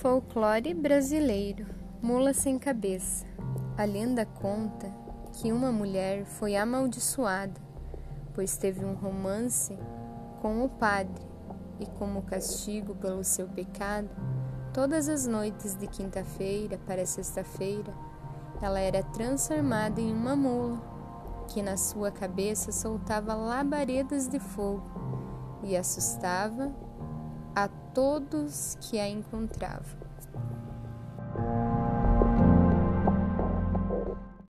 Folclore brasileiro: Mula sem cabeça. A lenda conta que uma mulher foi amaldiçoada, pois teve um romance com o padre e, como castigo pelo seu pecado, todas as noites de quinta-feira para sexta-feira, ela era transformada em uma mula que na sua cabeça soltava labaredas de fogo e assustava a todos que a encontravam.